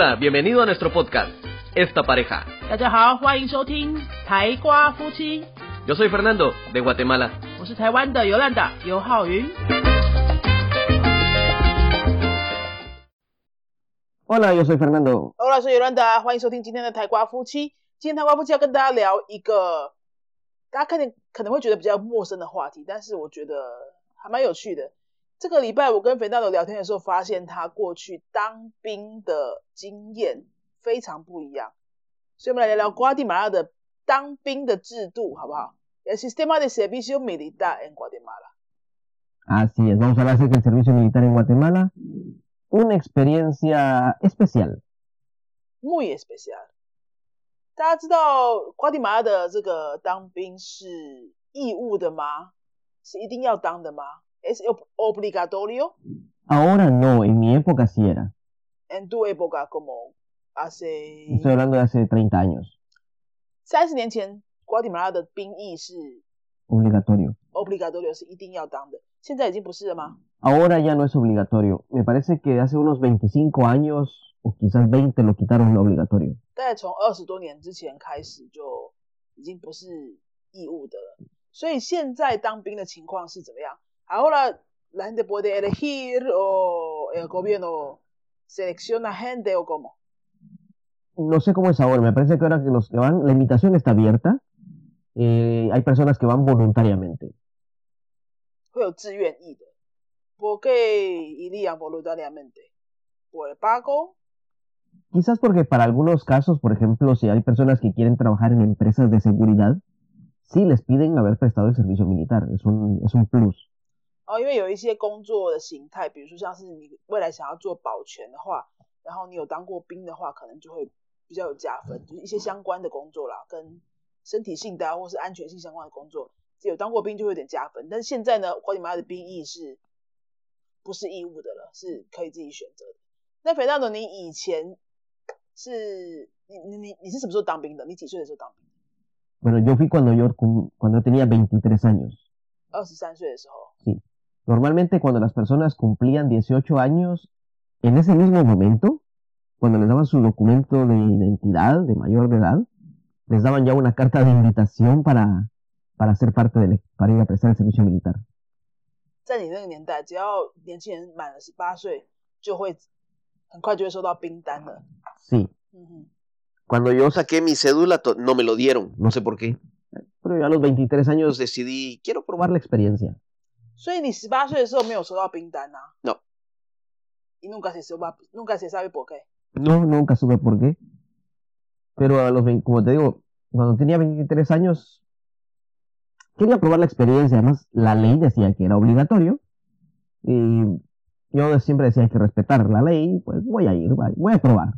Hola, bienvenido a nuestro podcast, Esta Pareja. 大家好，欢迎收听台瓜夫妻，Yo soy Fernando, de Guatemala. 我是台湾的尤兰达尤浩云。Hola, yo soy Fernando. 欧老师尤兰达，欢迎收听今天的台瓜夫妻。今天台瓜夫妻要跟大家聊一个大家看见可能会觉得比较陌生的话题，但是我觉得还蛮有趣的。这个礼拜我跟肥大的聊天的时候，发现他过去当兵的经验非常不一样，所以我们来聊聊瓜地马拉的当兵的制度，好不好？El sistema de servicio militar en Guatemala。Así es, vamos a hablar acerca del servicio militar en Guatemala. Una experiencia especial. muy especial。大家知道瓜地马拉的这个当兵是义务的吗？是一定要当的吗 ？Es ob- obligatorio Ahora no, en mi época sí era. en tu época como hace Estoy hablando de hace 30 años. 三十年前，瓜地马拉的兵役是 Obligatorio. obligatorio，是一定要当的。现在已经不是了吗？ Ahora ya no es obligatorio. Me parece que hace unos 25 años o quizás 20 lo quitaron lo obligatorio. Ahora la gente puede elegir o el gobierno selecciona gente o cómo. No sé cómo es ahora, me parece que ahora que los que van, la invitación está abierta. Eh, hay personas que van voluntariamente. ¿Por qué irían voluntariamente? ¿Por el pago? Quizás porque para algunos casos, por ejemplo, si hay personas que quieren trabajar en empresas de seguridad, sí les piden haber prestado el servicio militar, es un, es un plus. 哦，因为有一些工作的形态，比如说像是你未来想要做保全的话，然后你有当过兵的话，可能就会比较有加分，就是一些相关的工作啦，跟身体性的啊，或是安全性相关的工作，有当过兵就会有点加分。但是现在呢，瓜地马拉的兵役是不是义务的了，是可以自己选择的。那肥大总，你以前是你你你你是什么时候当兵的？你几岁的时候当兵？Bueno, yo fui cuando yo, cuando tenía 23 años. 二十三岁的时候。Normalmente cuando las personas cumplían 18 años, en ese mismo momento, cuando les daban su documento de identidad de mayor de edad, les daban ya una carta de invitación para, para ser parte del, para ir a prestar el servicio militar. 在你那个年代，只要年轻人满了十八岁，就会很快就会收到兵单了。 Sí, 嗯哼， Cuando yo saqué mi cédula, to- no me lo dieron, no sé por qué. pero yo a los 23 años Decidí, quiero probar la experiencia. 所以你十八岁的时候没有收到兵单啊 No. Y nunca se sabe, nunca se sabe por qué. No, nunca supe por qué. Pero a los 20, como te digo, cuando tenía 23 años, quería probar la experiencia. Además, la ley decía que era obligatorio. Y yo siempre decía hay que respetar la ley. Pues voy a ir, voy voy a probar.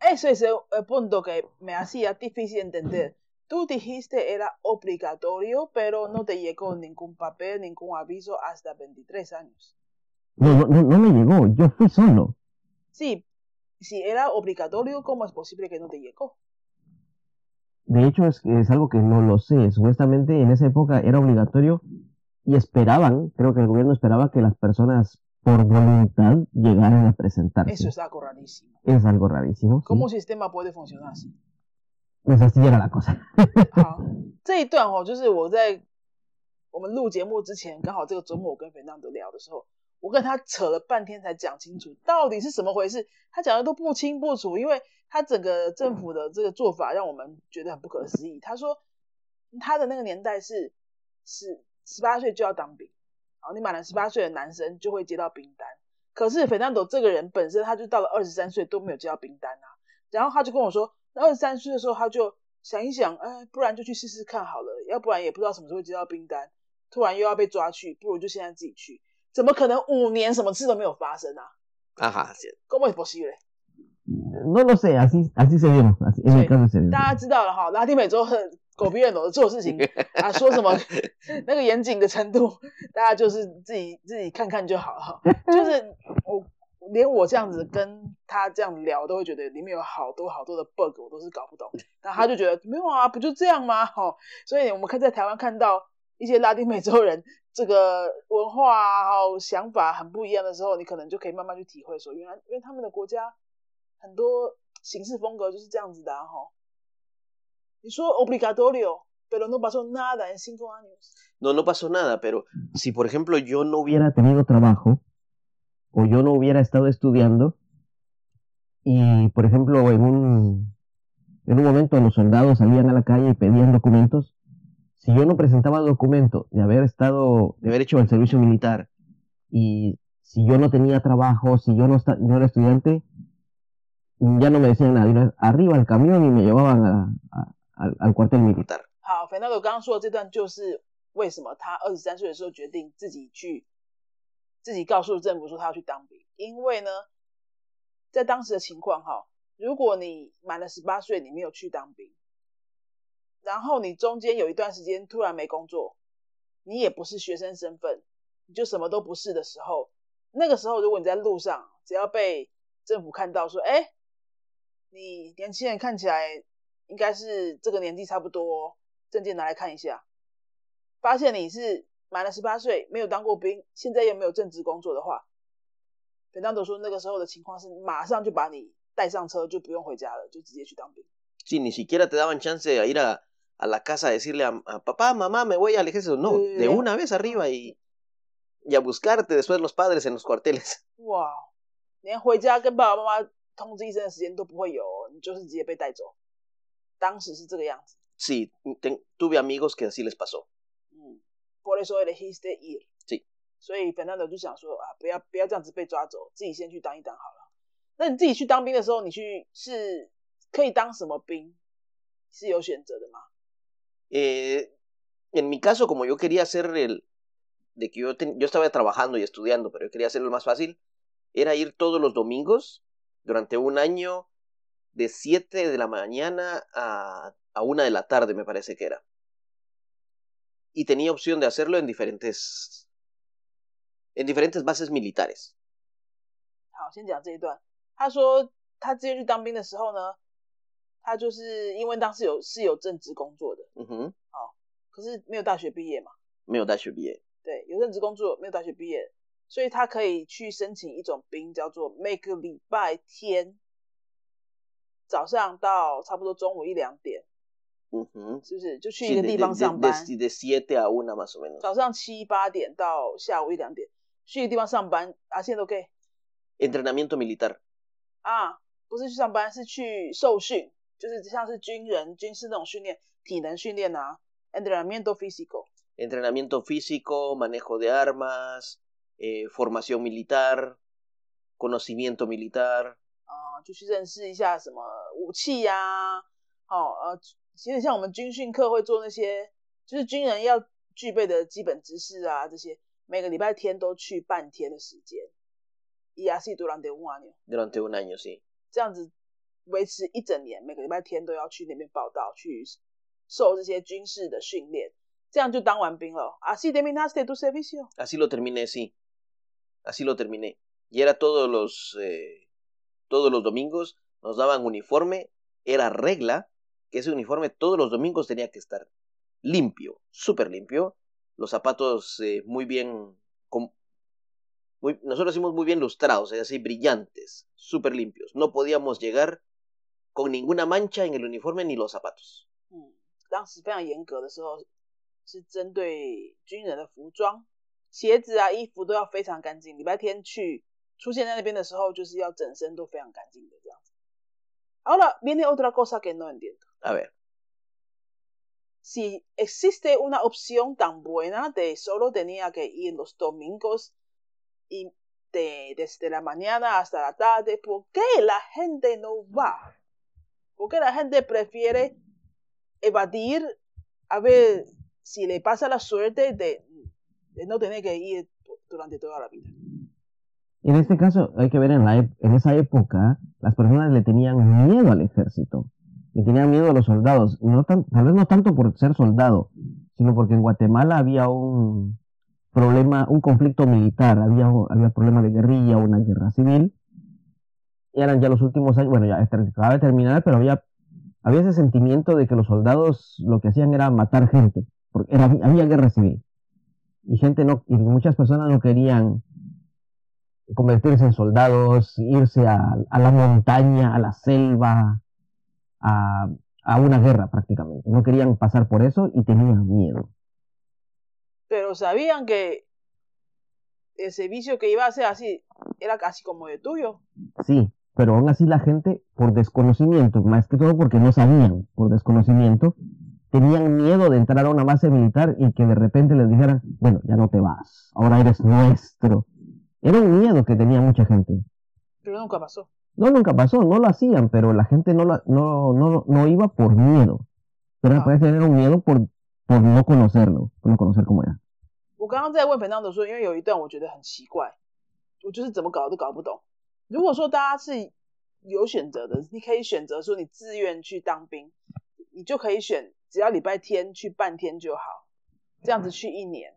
Ese es el, el punto que me hacía difícil entender. Tú dijiste era obligatorio, pero no te llegó ningún papel, ningún aviso hasta 23 años. No, no, no, me llegó. Yo fui solo. Sí, si era obligatorio, ¿cómo es posible que no te llegó? De hecho, es, es algo que no lo sé. Supuestamente en esa época era obligatorio y esperaban, creo que el gobierno esperaba que las personas por voluntad llegaran a presentarse. Eso es algo rarísimo. Es algo rarísimo. sí. ¿Cómo un sistema puede funcionar así? Pues así era la cosa. 好，这一段哦，就是我在我们录节目之前，刚好这个周末我跟 Fernando 聊的时候，我跟他扯了半天才讲清楚到底是什么回事，他讲的都不清不楚，因为他整个政府的这个做法让我们觉得很不可思议。他说他的那个年代是是十八岁就要当兵，好，你满了十八岁的男生就会接到兵单，可是 Fernando 这个人本身他就到了二十三岁都没有接到兵单啊，然后他就跟我说，二十三岁的时候他就想一想，哎，不然就去试试看好了，要不然也不知道什么时候会接到兵单，突然又要被抓去，不如就现在自己去，怎么可能五年什么事都没有发生啊 Ajá, sí.？¿Cómo es posible？No lo sé, así, así se dio. Así, en el caso se dio. 大家知道了哈，拉丁美洲很狗逼人的做事情 啊，说什么那个严谨的程度，大家就是自己自己看看就好了哈。就是我连我这样子跟他这样聊，都会觉得里面有好多好多的 bug，我都是搞不懂。然后他就觉得没有啊，不就这样吗？哈，所以我们看在台湾看到一些拉丁美洲人这个文化啊、还有想法很不一样的时候，你可能就可以慢慢去体会说，原来因为他们的国家很多行事风格就是这样子的啊哈。你说 obligatorio, pero no pasó nada en cinco años. No, no pasó nada, pero si por ejemplo yo no hubiera tenido trabajo o yo no hubiera estado estudiando y, por ejemplo, en un, en un momento los soldados salían a la calle y pedían documentos, si yo no presentaba documento de haber estado, de haber hecho el servicio militar y si yo no tenía trabajo, si yo no, esta- no era estudiante, ya no me decían nada. Iban Arriba al camión y me llevaban a- a- al, al cuartel militar. 好，Fernando 刚刚说的这段就是为什么他二十三岁的时候决定自己去， 自己告诉政府说他要去当兵，因为呢，在当时的情况哈，如果你满了十八岁，你没有去当兵，然后你中间有一段时间突然没工作，你也不是学生身份，你就什么都不是的时候，那个时候如果你在路上，只要被政府看到说，哎，你年轻人看起来应该是这个年纪差不多，证件拿来看一下，发现你是满了十八岁，没有当过兵，现在又没有正职工作的话，本当都说那个时候的情况是马上就把你带上车，就不用回家了，就直接去当兵。Sí, ni siquiera te daban chance de ir a, a la casa a decirle a, a papá, mamá, me voy al ejército. No, Sí. de una vez arriba y, y a buscarte después los padres en los cuarteles. 哇，连回家跟爸爸妈妈通知一声的时间都不会有哦，你就是直接被带走。当时是这个样子，Sí, ten- tuve amigos que así les pasó. 嗯，por eso elegiste ir。是所以 Fernando 就想说啊，不要不要这样子被抓走，自己先去当一当好了。那你自己去当兵的时候，你去是可以当什么兵？是有选择的吗？ Eh, en mi caso, como yo quería hacer el... De que yo, ten- yo estaba trabajando y estudiando, pero yo quería hacerlo más fácil, era ir todos los domingos durante un año de 7 de la mañana a, a 1 de la tarde, me parece que era. Y tenía opción de hacerlo en diferentes... En diferentes bases militares. 好，先讲这一段。他说他之前去当兵的时候呢，他就是因为当时有是有正职工作的，嗯哼，好可是没有大学毕业嘛，没有大学毕业。对，有正职工作，没有大学毕业，所以他可以去申请一种兵，叫做每个礼拜天早上到差不多中午一两点，Ujú. 是不是？就去 Sí, 一个 de, 地 de- 方 de- 上 de- 班， de 7 a 1 más o menos. 早上七八点到下午一两点，去一个地方上班啊，现在都可以 Entrenamiento militar. 啊，不是去上班，是去受训，就是像是军人、军事那种训练，体能训练啊，entrenamiento físico。 entrenamiento físico, manejo de armas, eh, formación militar, conocimiento militar. 啊、就去认识一下什么武器呀、哦，呃， 其实像我们军训课会做那些，就是军人要具备的基本知识啊，这些每个礼拜天都去半天的时间 durante un año. 这样子维持一整年，每个礼拜天都要去那边报道，去受这些军事的训练，这样就当完兵了。Así terminaste tu servicio。Así lo terminé, sí. Así lo terminé. Y era todos los, eh, todos los domingos, nos daban uniforme, era regla que ese uniforme todos los domingos tenía que estar limpio, súper limpio, los zapatos eh, muy bien, com- muy- nosotros hicimos muy bien lustrados, es así, brillantes, súper limpios. No podíamos llegar con ninguna mancha en el uniforme ni los zapatos. 嗯，当时非常严格的时候，是针对军人的服装、鞋子啊、衣服都要非常干净。礼拜天去出现在那边的时候，就是要整身都非常干净的这样子。Ahora viene otra cosa que no entiendo. A ver, Si existe una opción tan buena de solo tenía que ir los domingos y de, desde la mañana hasta la tarde, ¿por qué la gente no va? ¿Por qué la gente prefiere evadir a ver si le pasa la suerte de, no tener que ir durante toda la vida? En este caso, hay que ver en, la, en esa época, las personas le tenían miedo al ejército, le tenían miedo a los soldados, no tal vez no tanto por ser soldado, sino porque en Guatemala había un problema, un conflicto militar, había, había problema de guerrilla, una guerra civil, eran ya los últimos años, bueno, ya acababa de terminar, pero había, había ese sentimiento de que los soldados lo que hacían era matar gente, porque era, había guerra civil, y gente no, y muchas personas no querían convertirse en soldados, irse a, a la montaña, a la selva, a, a una guerra prácticamente. No querían pasar por eso y tenían miedo. Pero sabían que el servicio que iba a hacer así era casi como el tuyo. Sí, pero aún así la gente, por desconocimiento, más que todo porque no sabían, por desconocimiento, tenían miedo de entrar a una base militar y que de repente les dijeran, bueno, ya no te vas, ahora eres nuestro. Era un miedo que tenía mucha gente. Pero nunca pasó. No, nunca pasó, no lo hacían, pero la gente no, la, no, no, no iba por miedo. Pero Ah. puede tener un miedo por, por no conocerlo, por no conocer cómo era. 我刚刚在问 Fernando 说，因为有一段我觉得很奇怪，我就是怎么搞都搞不懂。如果说大家是有选择的，你可以选择说你自愿去当兵，你就可以选只要礼拜天去半天就好，这样子去一年。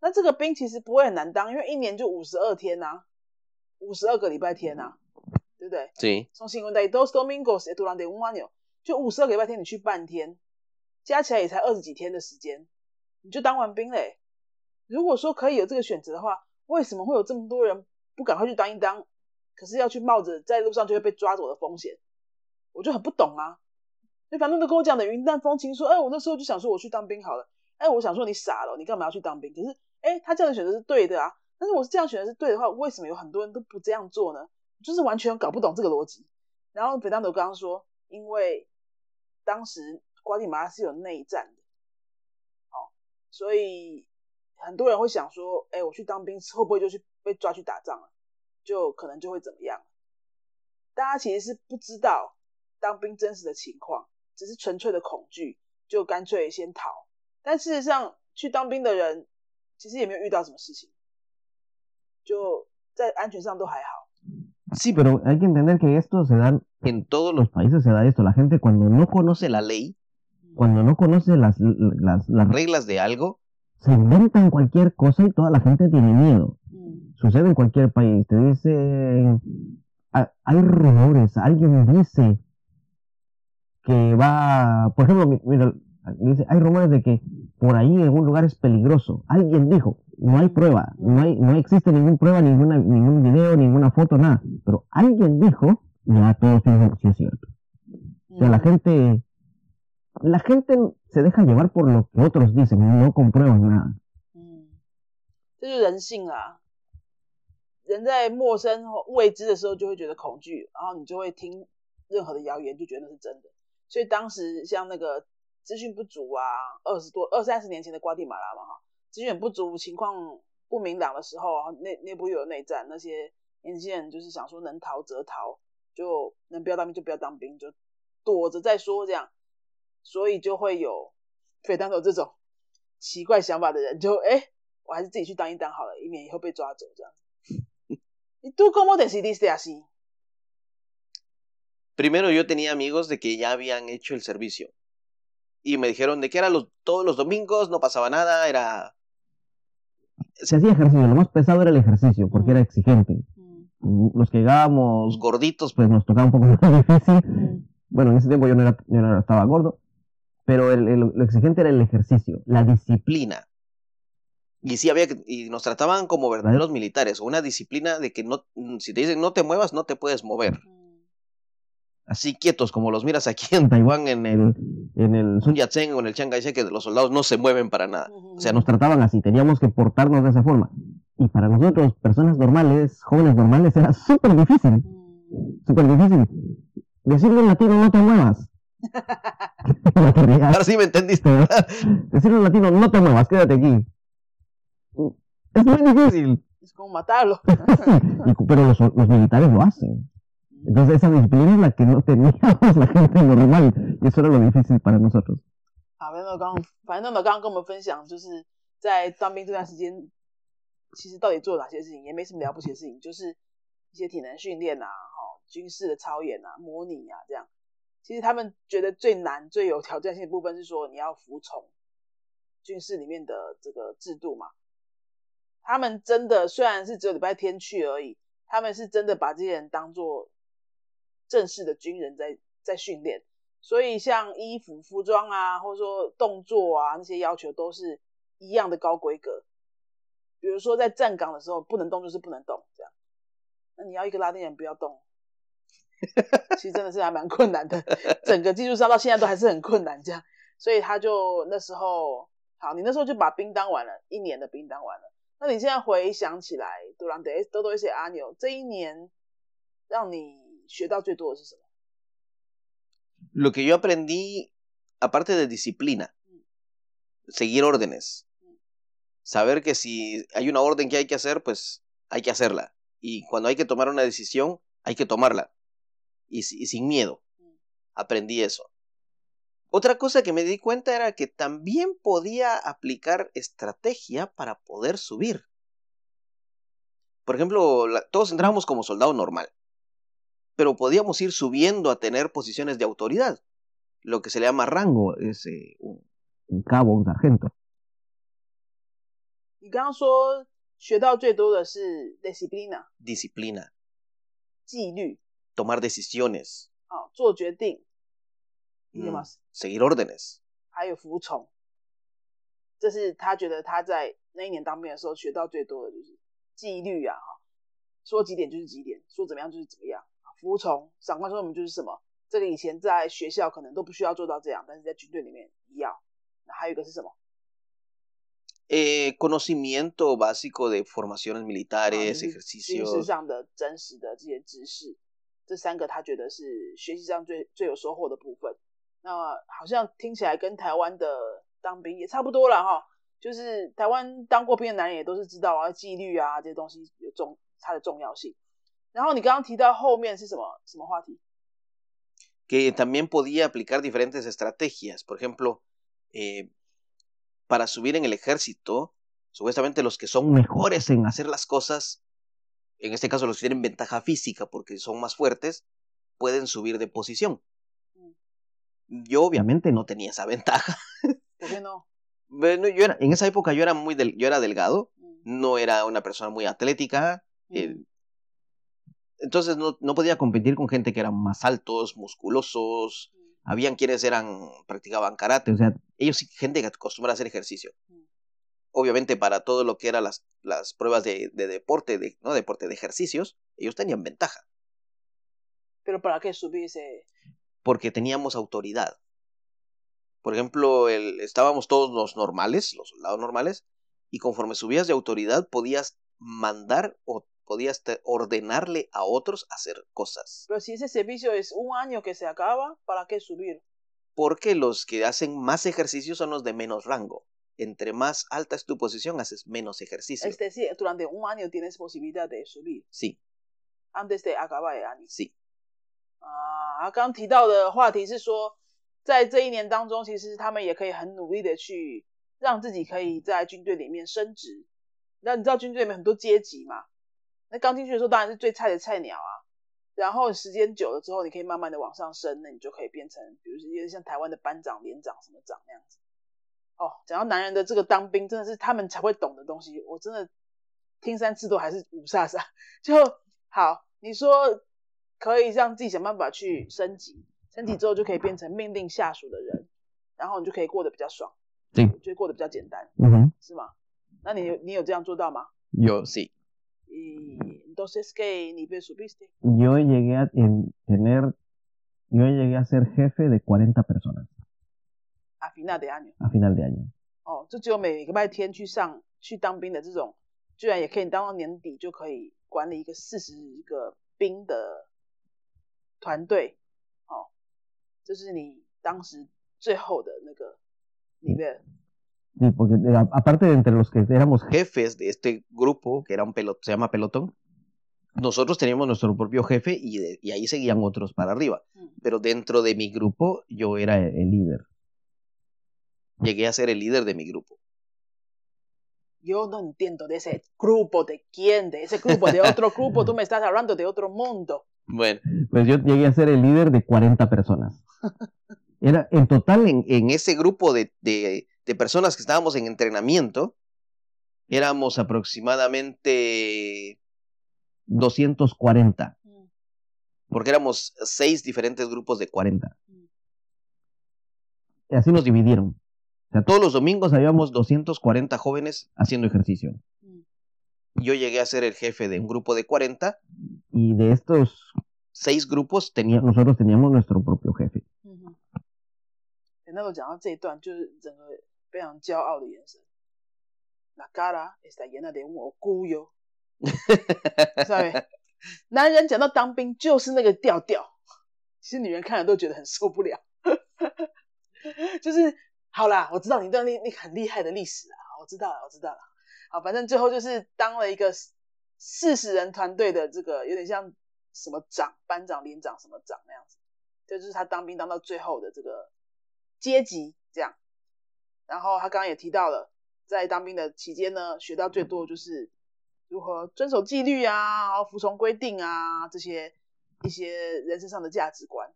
那这个兵其实不会很难当，因为一年就五十二天呐、五十二个礼拜天呐、对不对.从 cincuenta y dos domingos durante un año，就五十二个礼拜天，你去半天，加起来也才二十几天的时间，你就当完兵嘞。如果说可以有这个选择的话，为什么会有这么多人不赶快去当一当，可是要去冒着在路上就会被抓走的风险？我就很不懂啊。所以反正都跟我讲的云淡风轻，说，哎，我那时候就想说我去当兵好了。哎，我想说你傻了，你干嘛要去当兵？可是，哎，他这样的选择是对的啊。但是我是这样选择是对的话，为什么有很多人都不这样做呢？就是完全搞不懂这个逻辑。然后北当斗刚刚说，因为当时瓜地马拉是有内战的，哦，所以很多人会想说，哎，我去当兵会不会就去被抓去打仗了？就可能就会怎么样？大家其实是不知道当兵真实的情况，只是纯粹的恐惧，就干脆先逃。但事实上，去当兵的人其实也没有遇到什么事情，就在安全上都还好。Sí, pero hay que entender que esto se da en todos los países, se da esto. La gente cuando no conoce, la ley, cuando no conoce las, las, las las reglas de algo, se inventan cualquier cosa y toda la gente tiene miedo. 嗯 Sucede en cualquier país. Te dicen, ha- hay rumores, alguien dice que va, por ejemplo, mi- mira, dice, hay rumores de que por ahí en algún lugar es peligroso. Alguien dijo, no hay prueba, no hay, no existe ninguna prueba, ninguna, ningún video, ninguna foto, nada. Pero alguien dijo, y ya todos dicen, sí es cierto. O sea, la 嗯 gente, la gente se deja llevar por lo que otros dicen, no comprueban nada. 嗯，这就是人性啊。人在陌生或未知的时候，就会觉得恐惧，然后你就会听任何的谣言，就觉得那是真的。所以当时像那个资讯不足啊，二十多二三十年前的瓜地马拉嘛，哈，资讯很不足，情况不明朗的时候啊，内内部又有内战，那些年轻人就是想说能逃则逃，就能不要当兵就不要当兵，就躲着再说这样，所以就会有费当有这种奇怪想法的人就，哎，我还是自己去当一当好了，以免以后被抓走这样。你 tú cómo decidiste así？primero yo tenía amigos de que ya habían hecho el servicio. Y me dijeron de que era los, todos los domingos, no pasaba nada, era... Se hacía ejercicio, lo más pesado era el ejercicio, porque era exigente. 嗯 Los que llegábamos gorditos, pues nos tocaba un poco más difícil. 嗯 Bueno, en ese tiempo yo no, era, yo no estaba gordo, pero el- el- lo exigente era el ejercicio, la disciplina. disciplina. Y sí había que, y nos trataban como verdaderos militares, una disciplina de que no, si te dicen no te muevas, no te puedes mover así quietos como los miras aquí en Taiwán, en el, en el Sun Yat-sen o en el Chiang Kai-shek, que los soldados no se mueven para nada. O sea, nos trataban así, teníamos que portarnos de esa forma. Y para nosotros, personas normales, jóvenes normales, era súper difícil. Mm. Súper difícil. Decirle en latino, no te muevas. Ahora sí me entendiste, ¿verdad? Decirle en latino, no te muevas, quédate aquí. Es muy difícil. Es como matarlo. pero los militares lo hacen Entonces esa disciplina es la que no teníamos la gente normal. Y eso era lo difícil para nosotros. 好，反正刚刚反正刚刚跟我们分享，就是在当兵这段时间，其实到底做了哪些事情，也没什么了不起的事情，就是一些体能训练啊，哈、军事的操演啊、模拟啊这样。其实他们觉得最难、最有挑战性的部分是说你要服从军事里面的这个制度嘛。他们真的虽然是只有礼拜天去而已，他们是真的把这些人当做正式的军人在在训练。所以像衣服、服装啊，或者说动作啊，那些要求都是一样的高规格。比如说在站岗的时候不能动就是不能动，这样。那你要一个拉丁人不要动，其实真的是还蛮困难的。整个技术上到现在都还是很困难，这样，所以他就那时候，好，你那时候就把兵当完了，一年的兵当完了。那你现在回想起来，durante todo ese año，这一年让你学到最多的是什么？ Lo que yo aprendí, aparte de disciplina, seguir órdenes. Saber que si hay una orden que hay que hacer, pues hay que hacerla. Y cuando hay que tomar una decisión, hay que tomarla. Y, si- y sin miedo. Aprendí eso. Otra cosa que me di cuenta era que también podía aplicar estrategia para poder subir. Por ejemplo, la- todos entrábamos como soldado normal, pero podíamos ir subiendo a tener posiciones de autoridad. Lo que se le llama rango es eh, un, un, cabo, un sargento. Y disciplina. Disciplina. Tomar decisiones. Oh, mm, seguir órdenes. 服从，长官说我们就是什么，这个以前在学校可能都不需要做到这样，但是在军队里面要。那还有一个是什么？Eh, conocimiento básico de formaciones 啊 militares, 就是军事.上的真实的这些知识，这三个他觉得是学习上最最有收获的部分。那好像听起来跟台湾的当兵也差不多了哈，就是台湾当过兵的男人也都是知道啊，纪律啊这些东西有重它的重要性。然后你刚刚提到后面是什么什么话题？ que también podía aplicar diferentes estrategias. Por ejemplo, eh, para subir en el ejército, supuestamente los que son mejores en hacer las cosas, en este caso los que tienen ventaja física porque son más fuertes, pueden subir de posición. Yo obviamente no tenía esa ventaja. 我觉得呢， Bueno, yo era, en esa época yo era muy del, yo era delgado, 嗯 no era una persona muy atlética, eh, 嗯 entonces no, no podía competir con gente que eran más altos, musculosos, 嗯 habían quienes eran practicaban karate, o sea, ellos sí, gente que acostumbra a hacer ejercicio. Mm. Obviamente para todo lo que eran las, las pruebas de, de deporte, de, no deporte, de ejercicios, ellos tenían ventaja,，pero para qué subir ese？porque teníamos autoridad. Por ejemplo, el, estábamos todos los normales, los soldados normales, y conforme subías de autoridad podías mandar o podías te- ordenarle a otros hacer cosas. pero si ese servicio es un año que se acaba, ¿para qué subir？ Porque los que hacen más ejercicio son los de menos rango. Entre más alta es tu posición, haces menos ejercicio. Es decir, durante un año tienes posibilidad de subir Sí, antes de acabar el año。 sí. 啊，刚刚提到的话题是说，在这一年当中，其实他们也可以很努力的去让自己可以在军队里面升职。那你知道军队里面很多阶级嘛？ 那刚进去的时候当然是最菜的菜鸟啊，然后时间久了之后，你可以慢慢的往上升，那你就可以变成，比如说有点像台湾的班长、连长什么长那样子。哦，讲到男人的这个当兵，真的是他们才会懂的东西，我真的听三次都还是五煞煞。就好，你说可以让自己想办法去升级，升级之后就可以变成命令下属的人，然后你就可以过得比较爽，对就会过得比较简单，Ujú. 是吗？那你有你有这样做到吗？Yo sí. Y entonces qué nivel subiste? Yo llegué a tener, yo llegué a ser jefe de 40 personas a final de año。a final de año. 哦，就只有每个礼拜天去上去当兵的这种，居然也可以当到年底就可以管理一个四十个兵的团队。哦，这是你当时最后的那个里面。Sí, porque eh, a- aparte de entre los que éramos Jefes de este grupo, que era un pelotón, se llama pelotón, nosotros teníamos nuestro propio jefe y, de- y ahí seguían otros para arriba. 嗯，Pero dentro de mi grupo yo era el, el líder. Llegué a ser el líder de mi grupo. yo no entiendo de ese grupo de quién, de ese grupo de otro grupo. Tú me estás hablando de otro mundo. Bueno, Pues yo llegué a ser el líder de 40 personas. Era en total en, en ese grupo de, de- de personas que estábamos en entrenamiento, éramos aproximadamente 240, 嗯 porque éramos seis diferentes grupos de 40. 嗯 y así nos dividieron. O sea, todos los domingos habíamos 240 jóvenes haciendo ejercicio. 嗯 Yo llegué a ser el jefe de un grupo de 40 Y de estos seis grupos tenía, nosotros teníamos nuestro propio jefe. 嗯哼，欸那我讲到这一段，就是整个 非常骄傲的眼神。La cara está llena de un orgullo，¿sabe？男人讲到当兵就是那个调调，其实女人看了都觉得很受不了。就是好啦，我知道你段历那很厉害的历史啊，我知道了，我知道了。好，反正最后就是当了一个四十人团队的这个有点像什么长、班长、连长什么长那样子，这就是他当兵当到最后的这个阶级这样。然后他刚刚也提到了，在当兵的期间呢，学到最多的就是如何遵守纪律啊，然后服从规定啊，这些一些人身上的价值观。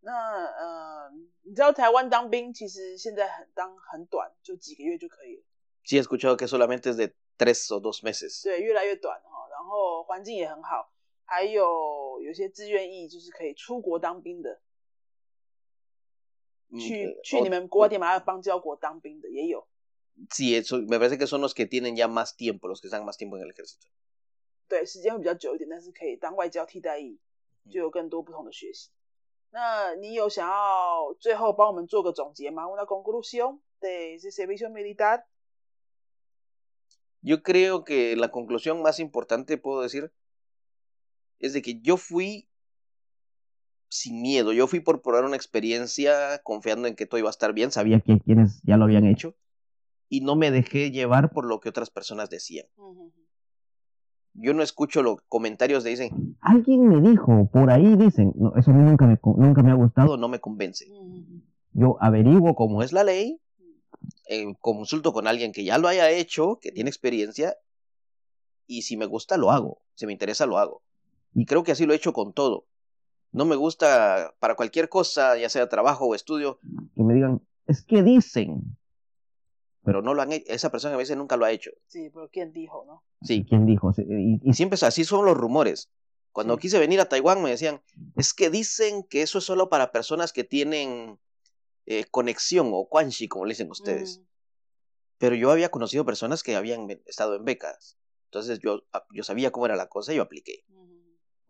那呃，你知道台湾当兵其实现在很当很短，就几个月就可以了。Sí, he escuchado que solamente es de tres o dos meses. 对，越来越短哈，然后环境也很好，还有有些自愿意就是可以出国当兵的，Mm, 去 eh, 去 o- 你们瓜地马拉邦交国当兵的也有。 Sí, eso, me parece que son los que tienen ya más tiempo, los que están más tiempo en el ejército. 对，时间会比较久一点，但是可以当外交替代役，就有更多不同的学习。那你有想要最后帮我们做个总结吗？Una conclusión de ese servicio militar。 Yo creo que la conclusión más importante, puedo decir, es de que yo fui sin miedo. Yo fui por probar una experiencia confiando en que todo iba a estar bien, sabía que quienes ya lo habían hecho y no me dejé llevar por lo que otras personas decían. Yo no escucho los comentarios de dicen, alguien me dijo, por ahí dicen, eso a mí nunca me, nunca me ha gustado, no me convence. Yo averiguo cómo es la ley, eh, consulto con alguien que ya lo haya hecho, que tiene experiencia, y si me gusta lo hago, si me interesa lo hago. Y creo que así lo he hecho con todo. No me gusta para cualquier cosa, ya sea trabajo o estudio, que me digan, es que dicen. pero no lo han hecho. Esa persona a veces nunca lo ha hecho. Sí, pero ¿quién dijo, no? Sí. ¿Quién dijo? Y, y siempre así son los rumores. Cuando Sí. quise venir a Taiwán me decían, es que dicen que eso es solo para personas que tienen eh, conexión o quanshi, como le dicen ustedes. Mm, Pero yo había conocido personas que habían estado en becas. Entonces yo, ah, yo sabía cómo era la cosa y yo apliqué. mm.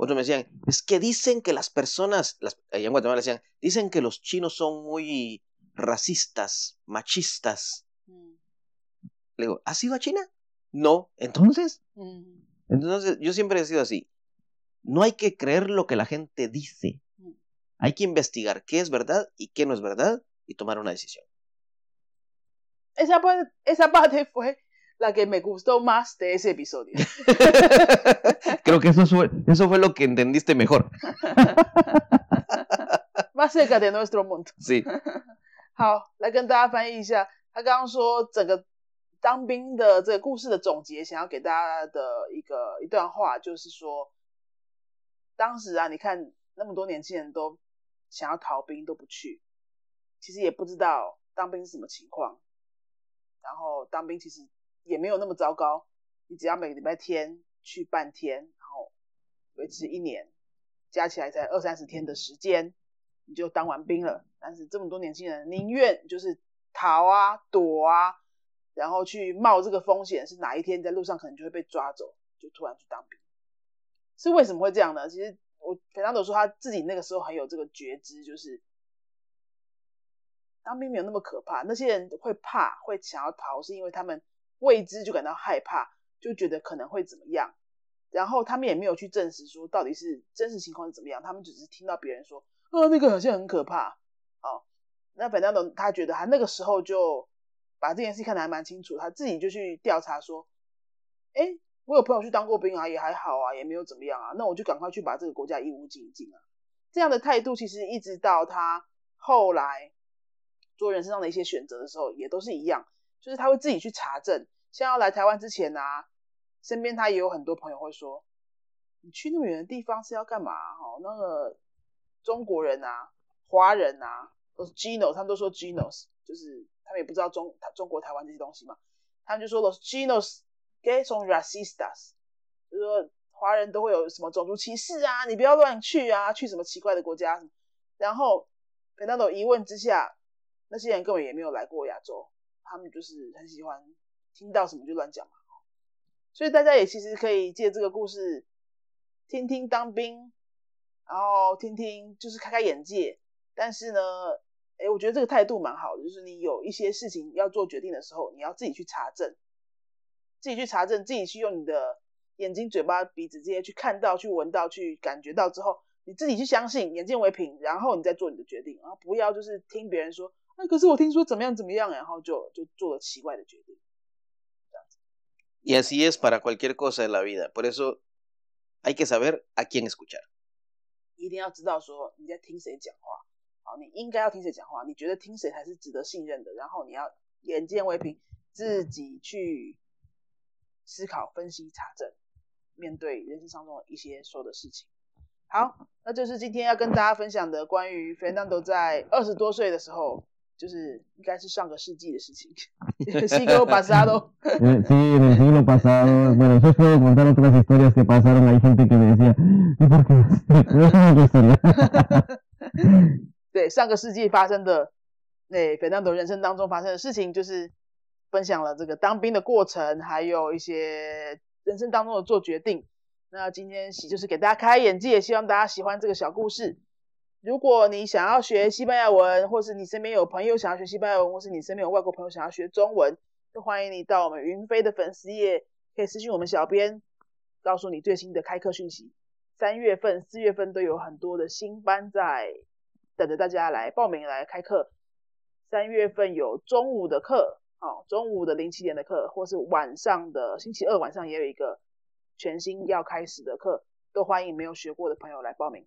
Otros me decían, es que dicen que las personas, las, allá en Guatemala decían, dicen que los chinos son muy racistas, machistas. Mm, Le digo, ¿has ido a China? No. Entonces, mm, entonces yo siempre he sido así. No hay que creer lo que la gente dice. mm. Hay que investigar qué es verdad y qué no es verdad y tomar una decisión. Esa, parte, esa parte fue la que me gustó más de ese episodio. creo que eso fue, Eso fue lo que entendiste mejor. más cerca de nuestro mundo。Sí. 好，来跟大家翻译一下，他刚刚说整个当兵的这个故事的总结，想要给大家的一个一段话，就是说，当时啊，你看那么多年轻人都想要逃兵都不去，其实也不知道当兵是什么情况，然后当兵其实也没有那么糟糕，你只要每个礼拜天去半天，然后维持一年，加起来才二三十天的时间，你就当完兵了。但是这么多年轻人宁愿就是逃啊、躲啊，然后去冒这个风险，是哪一天在路上可能就会被抓走，就突然去当兵。是为什么会这样呢？其实我费南多说他自己那个时候很有这个觉知，就是当兵没有那么可怕。那些人会怕、会想要逃，是因为他们未知就感到害怕，就觉得可能会怎么样。然后他们也没有去证实说到底是真实情况是怎么样，他们只是听到别人说，啊，那个好像很可怕。哦，那本纳董他觉得他那个时候就把这件事看得还蛮清楚，他自己就去调查说，哎，我有朋友去当过兵啊，也还好啊，也没有怎么样啊，那我就赶快去把这个国家义务尽一尽啊。这样的态度其实一直到他后来做人生上的一些选择的时候，也都是一样，就是他会自己去查证。像要来台湾之前啊，身边他也有很多朋友会说，你去那么远的地方是要干嘛？哦，那个中国人啊。华人啊，都是 Gino，他们都说 Ginos，就是他们也不知道中中国台湾这些东西嘛，他们就说 los Ginos que son racistas，就说华人都会有什么种族歧视啊，你不要乱去啊，去什么奇怪的国家。然后 Fernando 疑问之下，那些人根本也没有来过亚洲，他们就是很喜欢听到什么就乱讲嘛。所以大家也其实可以借这个故事听听当兵，然后听听就是开开眼界。但是呢，哎，我觉得这个态度蛮好的，就是你有一些事情要做决定的时候，你要自己去查证，自己去查证，自己去用你的眼睛、嘴巴、鼻子这些去看到、去闻到、去感觉到之后，你自己去相信，眼见为凭，然后你再做你的决定，然后不要就是听别人说，那可是我听说怎么样怎么样，然后就就做了奇怪的决定。Y así es para cualquier cosa en la vida. Por eso hay que saber a quién escuchar. 一定要知道说你在听谁讲话，好，你应该要听谁讲话，你觉得听谁才是值得信任的，然后你要眼见为凭，自己去思考、分析、查证，面对人生当中一些说的事情。好，那就是今天要跟大家分享的关于 Fernando 在二十多岁的时候。就是应该是上个世纪的事情，siglo pasado。Sí, en siglo pasado. Bueno, yo puedo contar otras historias que pasaron. Hay gente que me decía, ¿y por qué? historia? 对，上个世纪发生的，对，斐南多人生当中发生的事情，就是分享了这个当兵的过程，还有一些人生当中的做决定。那今天就是给大家开眼界，希望大家喜欢这个小故事。如果你想要学西班牙文，或是你身边有朋友想要学西班牙文，或是你身边有外国朋友想要学中文，都欢迎你到我们云飞的粉丝页，可以私信我们小编，告诉你最新的开课讯息。三月份、四月份都有很多的新班在等着大家来报名来开课。三月份有中午的课，哦，中午的零七点的课，或是晚上的星期二晚上也有一个全新要开始的课，都欢迎没有学过的朋友来报名。